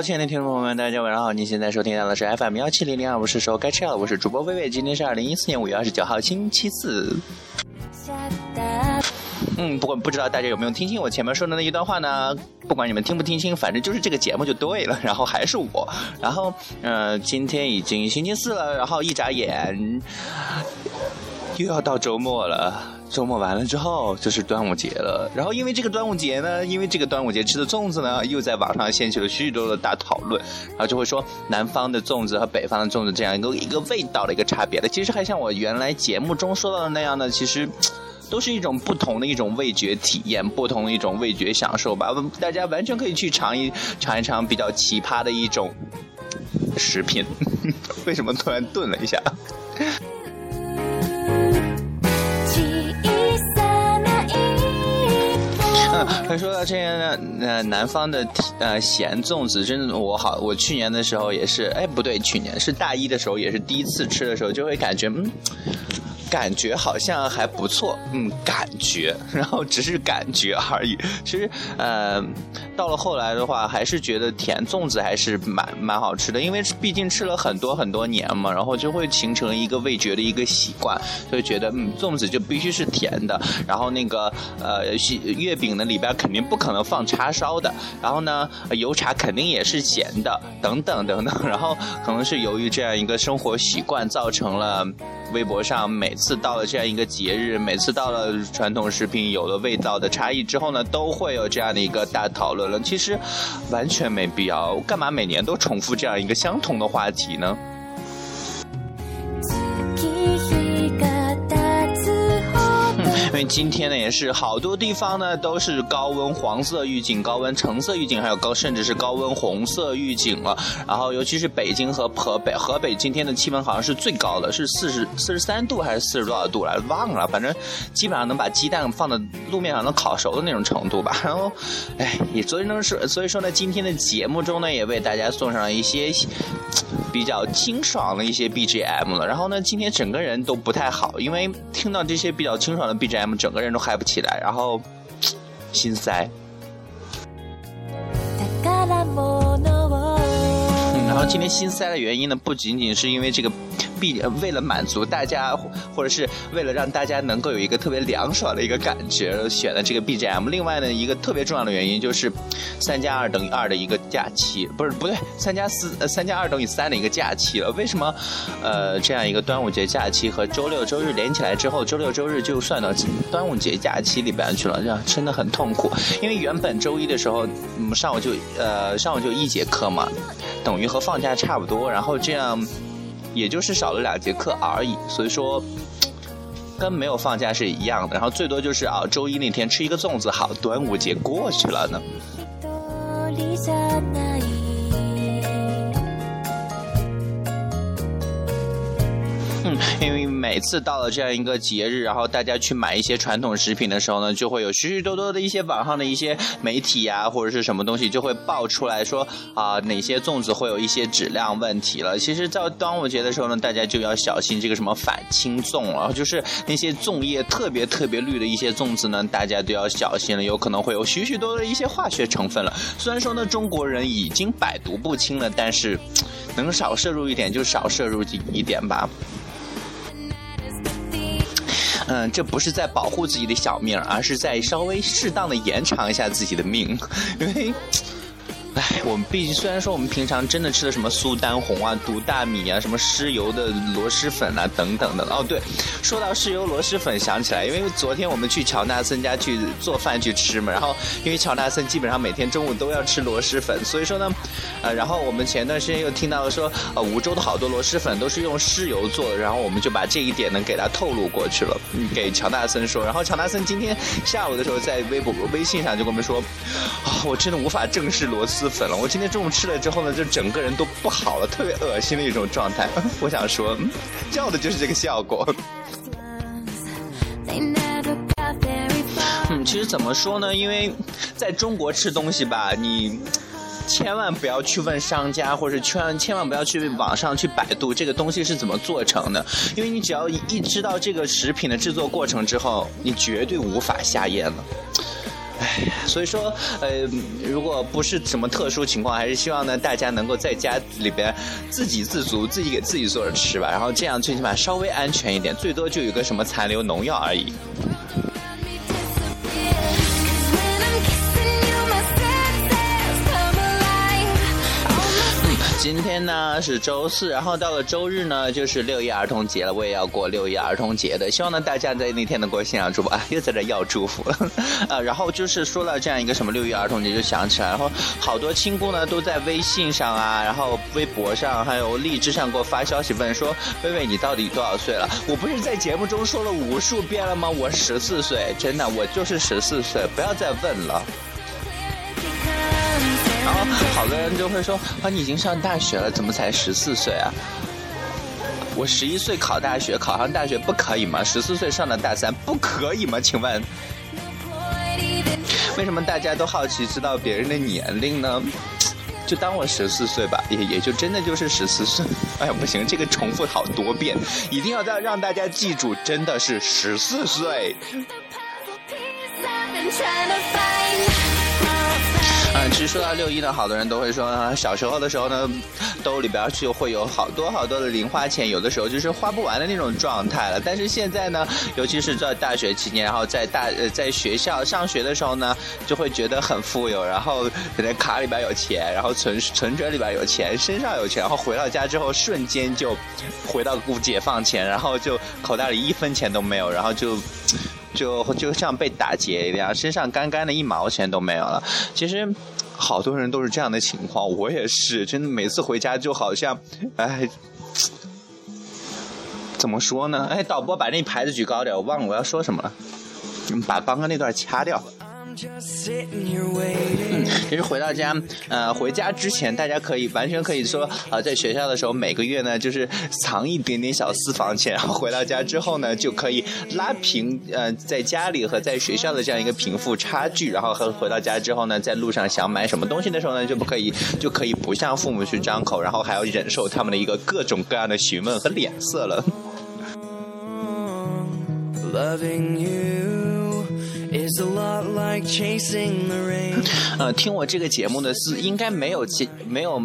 亲爱的听众朋友们，大家晚上好！您现在收听到的是 FM 幺七零零二，我是时候该吃药了，我是主播微微。今天是二零一四年五月二十九号，星期四。嗯，不过不知道大家有没有听清我前面说的那一段话呢？不管你们听不听清，反正就是这个节目就对了。然后还是我，然后呃，今天已经星期四了，然后一眨眼又要到周末了。周末完了之后就是端午节了。然后因为这个端午节呢，因为这个端午节吃的粽子呢，又在网上掀起了许许多多的大讨论。然后就会说南方的粽子和北方的粽子这样一个一个味道的一个差别的。其实还像我原来节目中说到的那样的，其实。都是一种不同的一种味觉体验，不同的一种味觉享受吧。大家完全可以去尝一尝一尝比较奇葩的一种食品。为什么突然顿了一下？嗯，说到这些呢呃南方的呃咸粽子，真的我好，我去年的时候也是，哎不对，去年是大一的时候也是第一次吃的时候，就会感觉嗯。感觉好像还不错，嗯，感觉，然后只是感觉而已。其实，呃，到了后来的话，还是觉得甜粽子还是蛮蛮好吃的，因为毕竟吃了很多很多年嘛，然后就会形成一个味觉的一个习惯，就觉得嗯，粽子就必须是甜的。然后那个呃，月饼呢里边肯定不可能放叉烧的，然后呢，油茶肯定也是咸的，等等等等。然后可能是由于这样一个生活习惯，造成了微博上每。次到了这样一个节日，每次到了传统食品有了味道的差异之后呢，都会有这样的一个大讨论了。其实完全没必要，干嘛每年都重复这样一个相同的话题呢？因为今天呢，也是好多地方呢都是高温黄色预警、高温橙色预警，还有高甚至是高温红色预警了。然后尤其是北京和河北，河北今天的气温好像是最高的，是四十四十三度还是四十多少度来忘了，反正基本上能把鸡蛋放在路面上能烤熟的那种程度吧。然后，哎，也所以呢是 所以说呢，今天的节目中呢也为大家送上了一些比较清爽的一些 BGM 了。然后呢，今天整个人都不太好，因为听到这些比较清爽的 BGM。M 整个人都嗨不起来，然后 心塞。然后今天心塞的原因呢，不仅仅是因为这个。必为了满足大家，或者是为了让大家能够有一个特别凉爽的一个感觉，选了这个 BGM。另外呢，一个特别重要的原因就是三加二等于二的一个假期，不是不对，三加四呃三加二等于三的一个假期了。为什么呃这样一个端午节假期和周六周日连起来之后，周六周日就算到端午节假期里边去了，这样真的很痛苦。因为原本周一的时候，嗯上午就呃上午就一节课嘛，等于和放假差不多，然后这样。也就是少了两节课而已，所以说跟没有放假是一样的。然后最多就是啊，周一那天吃一个粽子，好，端午节过去了呢。因为每次到了这样一个节日，然后大家去买一些传统食品的时候呢，就会有许许多多的一些网上的一些媒体呀，或者是什么东西，就会爆出来说啊，哪些粽子会有一些质量问题了。其实，在端午节的时候呢，大家就要小心这个什么反青粽了，就是那些粽叶特别特别绿的一些粽子呢，大家都要小心了，有可能会有许许多多的一些化学成分了。虽然说呢，中国人已经百毒不侵了，但是 能少摄入一点就少摄入一点吧。嗯，这不是在保护自己的小命，而是在稍微适当的延长一下自己的命，因为。哎，我们毕竟虽然说我们平常真的吃的什么苏丹红啊、毒大米啊、什么湿油的螺蛳粉啊等等的哦，对，说到湿油螺蛳粉，想起来，因为昨天我们去乔纳森家去做饭去吃嘛，然后因为乔纳森基本上每天中午都要吃螺蛳粉，所以说呢，呃，然后我们前段时间又听到了说，呃，梧州的好多螺蛳粉都是用湿油做的，然后我们就把这一点呢给他透露过去了，给乔纳森说，然后乔纳森今天下午的时候在微博、微信上就跟我们说，啊，我真的无法正视螺蛳。粉了，我今天中午吃了之后呢，就整个人都不好了，特别恶心的一种状态。我想说，要的就是这个效果。嗯，其实怎么说呢？因为在中国吃东西吧，你千万不要去问商家，或者千千万不要去网上去百度这个东西是怎么做成的，因为你只要一知道这个食品的制作过程之后，你绝对无法下咽了。唉，所以说，呃，如果不是什么特殊情况，还是希望呢，大家能够在家里边自给自足，自己给自己做着吃吧，然后这样最起码稍微安全一点，最多就有个什么残留农药而已。今天呢是周四，然后到了周日呢就是六一儿童节了，我也要过六一儿童节的，希望呢大家在那天能过新阳祝福啊，又在这要祝福了，呃，然后就是说了这样一个什么六一儿童节，就想起来，然后好多亲姑呢都在微信上啊，然后微博上还有荔枝上给我发消息问说，薇薇你到底多少岁了？我不是在节目中说了无数遍了吗？我十四岁，真的，我就是十四岁，不要再问了。好多人就会说啊，你已经上大学了，怎么才十四岁啊？我十一岁考大学，考上大学不可以吗？十四岁上的大三不可以吗？请问，为什么大家都好奇知道别人的年龄呢？就当我十四岁吧，也也就真的就是十四岁。哎呀，不行，这个重复好多遍，一定要让让大家记住，真的是十四岁。其实说到六一呢，好多人都会说，小时候的时候呢，兜里边就会有好多好多的零花钱，有的时候就是花不完的那种状态了。但是现在呢，尤其是在大学期间，然后在大呃在学校上学的时候呢，就会觉得很富有，然后可能卡里边有钱，然后存存折里边有钱，身上有钱，然后回到家之后瞬间就回到解放前，然后就口袋里一分钱都没有，然后就。就就像被打劫一样，身上干干的一毛钱都没有了。其实，好多人都是这样的情况，我也是，真的每次回家就好像，哎，怎么说呢？哎，导播把那牌子举高点，我忘了我要说什么了，把刚刚那段掐掉。嗯，其实回到家，呃，回家之前，大家可以完全可以说，呃，在学校的时候，每个月呢，就是藏一点点小私房钱，然后回到家之后呢，就可以拉平，呃，在家里和在学校的这样一个贫富差距，然后和回到家之后呢，在路上想买什么东西的时候呢，就不可以，就可以不向父母去张口，然后还要忍受他们的一个各种各样的询问和脸色了。Loving you. 呃，听我这个节目的是应该没有没有。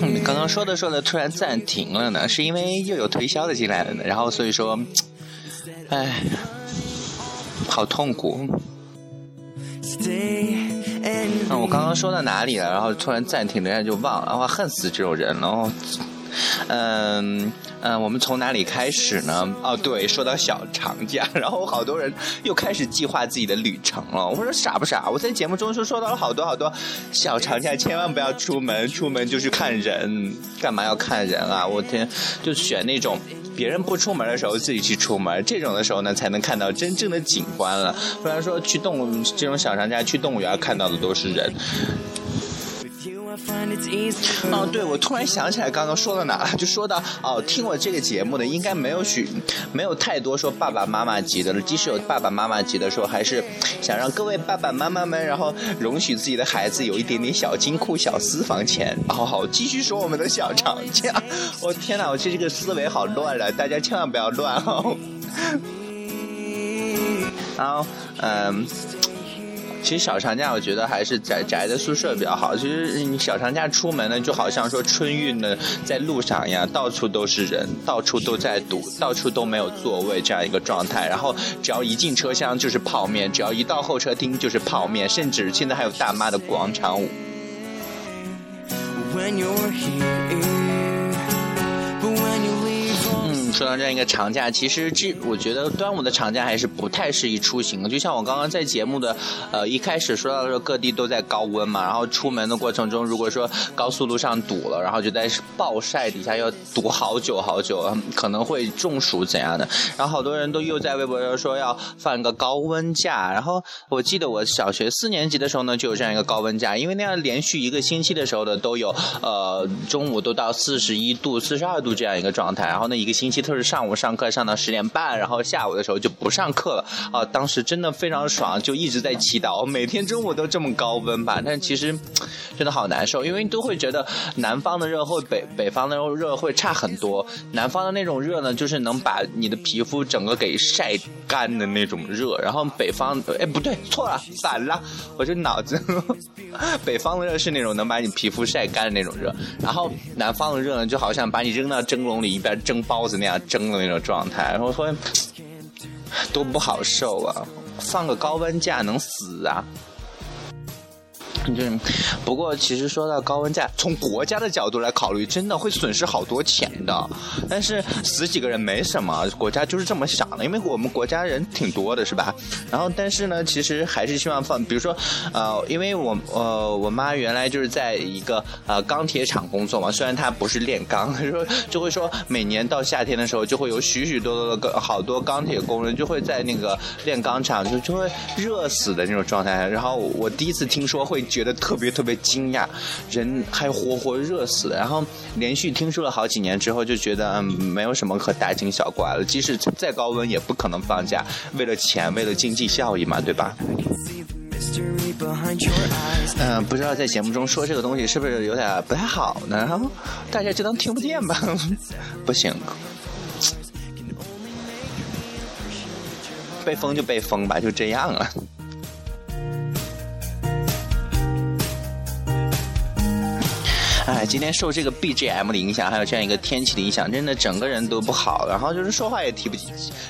你刚刚说的说的突然暂停了呢，是因为又有推销的进来了呢，然后所以说，哎，好痛苦。嗯，我刚刚说到哪里了？然后突然暂停了一下就忘了，我恨死这种人了。嗯嗯，我们从哪里开始呢？哦，对，说到小长假，然后好多人又开始计划自己的旅程了。我说傻不傻？我在节目中说说到了好多好多，小长假千万不要出门，出门就是看人，干嘛要看人啊？我天，就选那种别人不出门的时候自己去出门，这种的时候呢才能看到真正的景观了。不然说去动物这种小长假去动物园看到的都是人。哦，对，我突然想起来刚刚说到哪了，就说到哦，听我这个节目的应该没有许，没有太多说爸爸妈妈级的了。即使有爸爸妈妈级的时候，还是想让各位爸爸妈妈们，然后容许自己的孩子有一点点小金库、小私房钱。好好，继续说我们的小长假。我天哪，我这这个思维好乱了，大家千万不要乱哦。好，嗯。其实小长假，我觉得还是宅宅在宿舍比较好。其实你小长假出门呢，就好像说春运呢，在路上一样，到处都是人，到处都在堵，到处都没有座位这样一个状态。然后只要一进车厢就是泡面，只要一到候车厅就是泡面，甚至现在还有大妈的广场舞。When you're here, 说到这样一个长假，其实这我觉得端午的长假还是不太适宜出行的。就像我刚刚在节目的呃一开始说到说各地都在高温嘛，然后出门的过程中，如果说高速路上堵了，然后就在暴晒底下要堵好久好久，可能会中暑怎样的。然后好多人都又在微博上说要放一个高温假。然后我记得我小学四年级的时候呢，就有这样一个高温假，因为那样连续一个星期的时候的，都有呃中午都到四十一度、四十二度这样一个状态，然后那一个星期。就是上午上课上到十点半，然后下午的时候就不上课了啊。当时真的非常爽，就一直在祈祷，每天中午都这么高温吧。但其实真的好难受，因为都会觉得南方的热会北北方的热会差很多。南方的那种热呢，就是能把你的皮肤整个给晒干的那种热，然后北方哎不对，错了，反了，我这脑子，北方的热是那种能把你皮肤晒干的那种热，然后南方的热呢，就好像把你扔到蒸笼里一边蒸包子那样蒸的那种状态，然后说多不好受啊，放个高温假能死啊。就是，不过其实说到高温假，从国家的角度来考虑，真的会损失好多钱的。但是死几个人没什么，国家就是这么想的，因为我们国家人挺多的，是吧？然后，但是呢，其实还是希望放，比如说，呃，因为我呃我妈原来就是在一个呃钢铁厂工作嘛，虽然她不是炼钢，说就会说每年到夏天的时候，就会有许许多多的好多钢铁工人就会在那个炼钢厂就就会热死的那种状态。然后我第一次听说会。觉得特别特别惊讶，人还活活热死。然后连续听说了好几年之后，就觉得嗯，没有什么可大惊小怪了。即使再高温，也不可能放假，为了钱，为了经济效益嘛，对吧？嗯，不知道在节目中说这个东西是不是有点不太好呢？然后大家就当听不见吧。不行，被封就被封吧，就这样了。哎，今天受这个 BGM 的影响，还有这样一个天气的影响，真的整个人都不好。然后就是说话也提不起，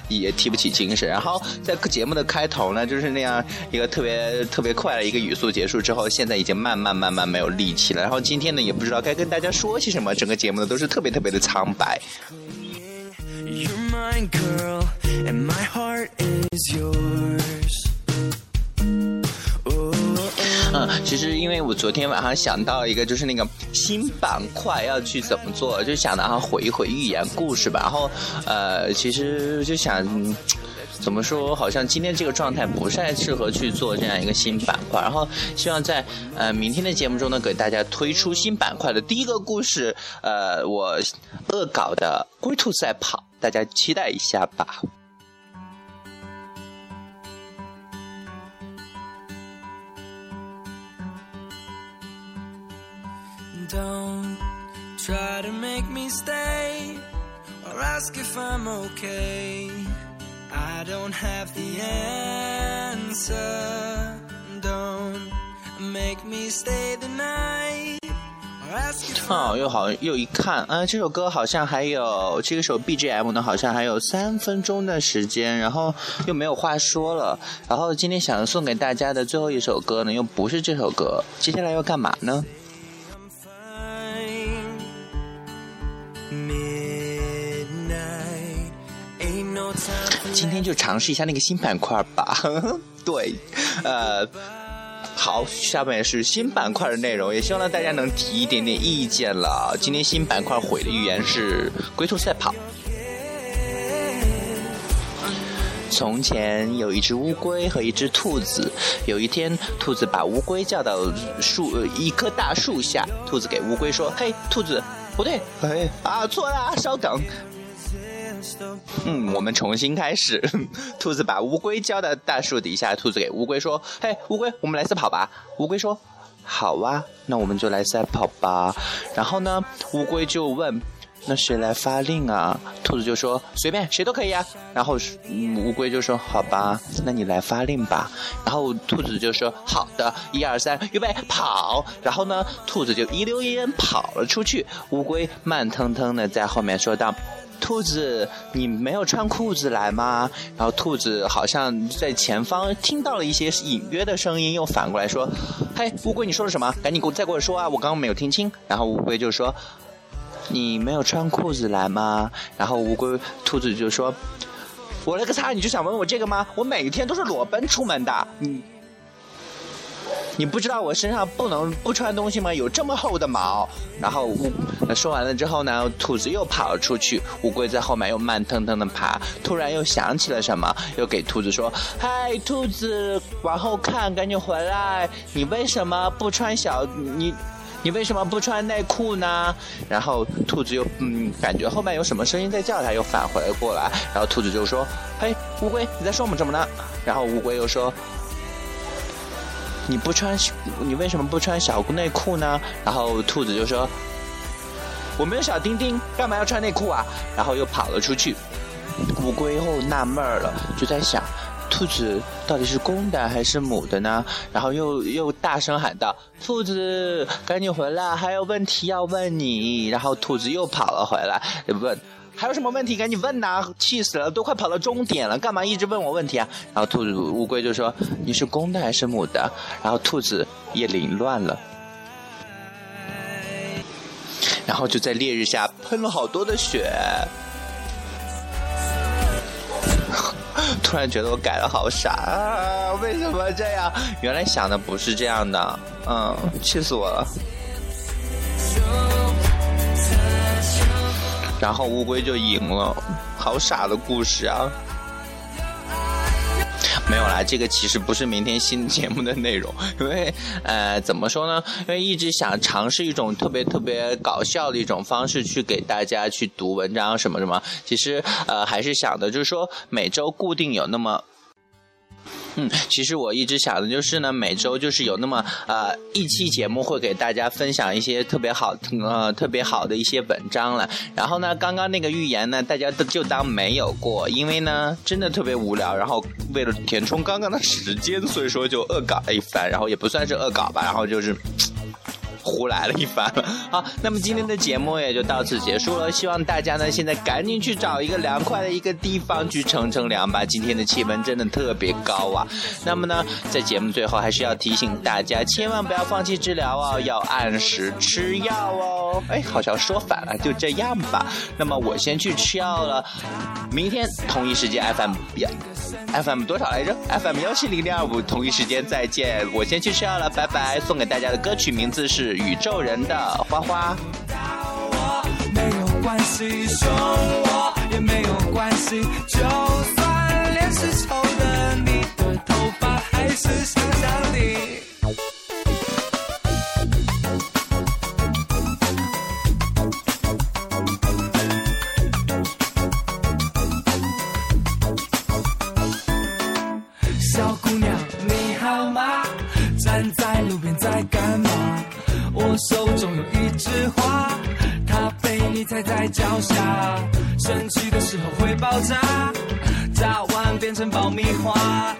也提不起精神。然后在节目的开头呢，就是那样一个特别特别快的一个语速结束之后，现在已经慢慢慢慢没有力气了。然后今天呢，也不知道该跟大家说些什么，整个节目呢都是特别特别的苍白。嗯，其实因为我昨天晚上想到一个，就是那个新板块要去怎么做，就想然后回一回寓言故事吧。然后，呃，其实就想怎么说，好像今天这个状态不太适合去做这样一个新板块。然后，希望在呃明天的节目中呢，给大家推出新板块的第一个故事，呃，我恶搞的龟兔赛跑，大家期待一下吧。Don't try to make me stay or ask if I'm okay. I don't have the answer. Don't make me stay the night. 好，又好，又一看，啊，这首歌好像还有这个首 BGM 呢，好像还有三分钟的时间，然后又没有话说了。然后今天想送给大家的最后一首歌呢，又不是这首歌，接下来要干嘛呢？天就尝试一下那个新板块吧。对，呃，好，下面是新板块的内容，也希望呢大家能提一点点意见了。今天新板块毁的预言是龟兔赛跑。从前有一只乌龟和一只兔子，有一天，兔子把乌龟叫到树一棵大树下，兔子给乌龟说：“嘿，兔子，不对，哎啊，错了，稍等。”嗯，我们重新开始。兔子把乌龟叫到大树底下，兔子给乌龟说：“嘿，乌龟，我们来赛跑吧。”乌龟说：“好啊，那我们就来赛跑吧。”然后呢，乌龟就问：“那谁来发令啊？”兔子就说：“随便，谁都可以啊。”然后乌龟就说：“好吧，那你来发令吧。”然后兔子就说：“好的，一二三，预备，跑！”然后呢，兔子就一溜烟跑了出去，乌龟慢腾腾的在后面说道。兔子，你没有穿裤子来吗？然后兔子好像在前方听到了一些隐约的声音，又反过来说：“嘿，乌龟，你说了什么？赶紧给我再给我说啊！我刚刚没有听清。”然后乌龟就说：“你没有穿裤子来吗？”然后乌龟，兔子就说：“我勒个擦！你就想问我这个吗？我每天都是裸奔出门的。”你。你不知道我身上不能不穿东西吗？有这么厚的毛。然后乌说完了之后呢，兔子又跑了出去，乌龟在后面又慢腾腾的爬。突然又想起了什么，又给兔子说：“嗨，兔子，往后看，赶紧回来！你为什么不穿小你？你为什么不穿内裤呢？然后兔子又嗯，感觉后面有什么声音在叫它，又返回过来。然后兔子就说：“嘿，乌龟，你在说我们什么呢？”然后乌龟又说：“你不穿，你为什么不穿小内裤呢？”然后兔子就说：“我没有小丁丁，干嘛要穿内裤啊？”然后又跑了出去。乌龟又纳闷了，就在想。兔子到底是公的还是母的呢？然后又又大声喊道：“兔子，赶紧回来，还有问题要问你。”然后兔子又跑了回来，问：“还有什么问题？赶紧问呐！气死了，都快跑到终点了，干嘛一直问我问题啊？”然后兔子乌龟就说：“你是公的还是母的？”然后兔子也凌乱了，然后就在烈日下喷了好多的血。突然觉得我改的好傻啊！为什么这样？原来想的不是这样的，嗯，气死我了。然后乌龟就赢了，好傻的故事啊！没有啦，这个其实不是明天新节目的内容，因为呃，怎么说呢？因为一直想尝试一种特别特别搞笑的一种方式去给大家去读文章什么什么。其实呃，还是想的就是说每周固定有那么。嗯，其实我一直想的就是呢，每周就是有那么呃一期节目会给大家分享一些特别好呃特别好的一些文章了。然后呢，刚刚那个预言呢，大家都就当没有过，因为呢真的特别无聊。然后为了填充刚刚的时间，所以说就恶搞了一番，然后也不算是恶搞吧，然后就是。胡来了一番，好，那么今天的节目也就到此结束了。希望大家呢现在赶紧去找一个凉快的一个地方去乘乘凉吧。今天的气温真的特别高啊。那么呢，在节目最后还是要提醒大家，千万不要放弃治疗哦，要按时吃药哦。哎，好像说反了，就这样吧。那么我先去吃药了，明天同一时间 FM FM 多少来着？FM 幺七零零二五，同一时间再见。我先去吃药了，拜拜。送给大家的歌曲名字是。宇宙人的花花。没有关系，凶我也没有关系，就算脸是丑的，你的头发还是香香的。炸，炸完变成爆米花。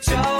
Joe.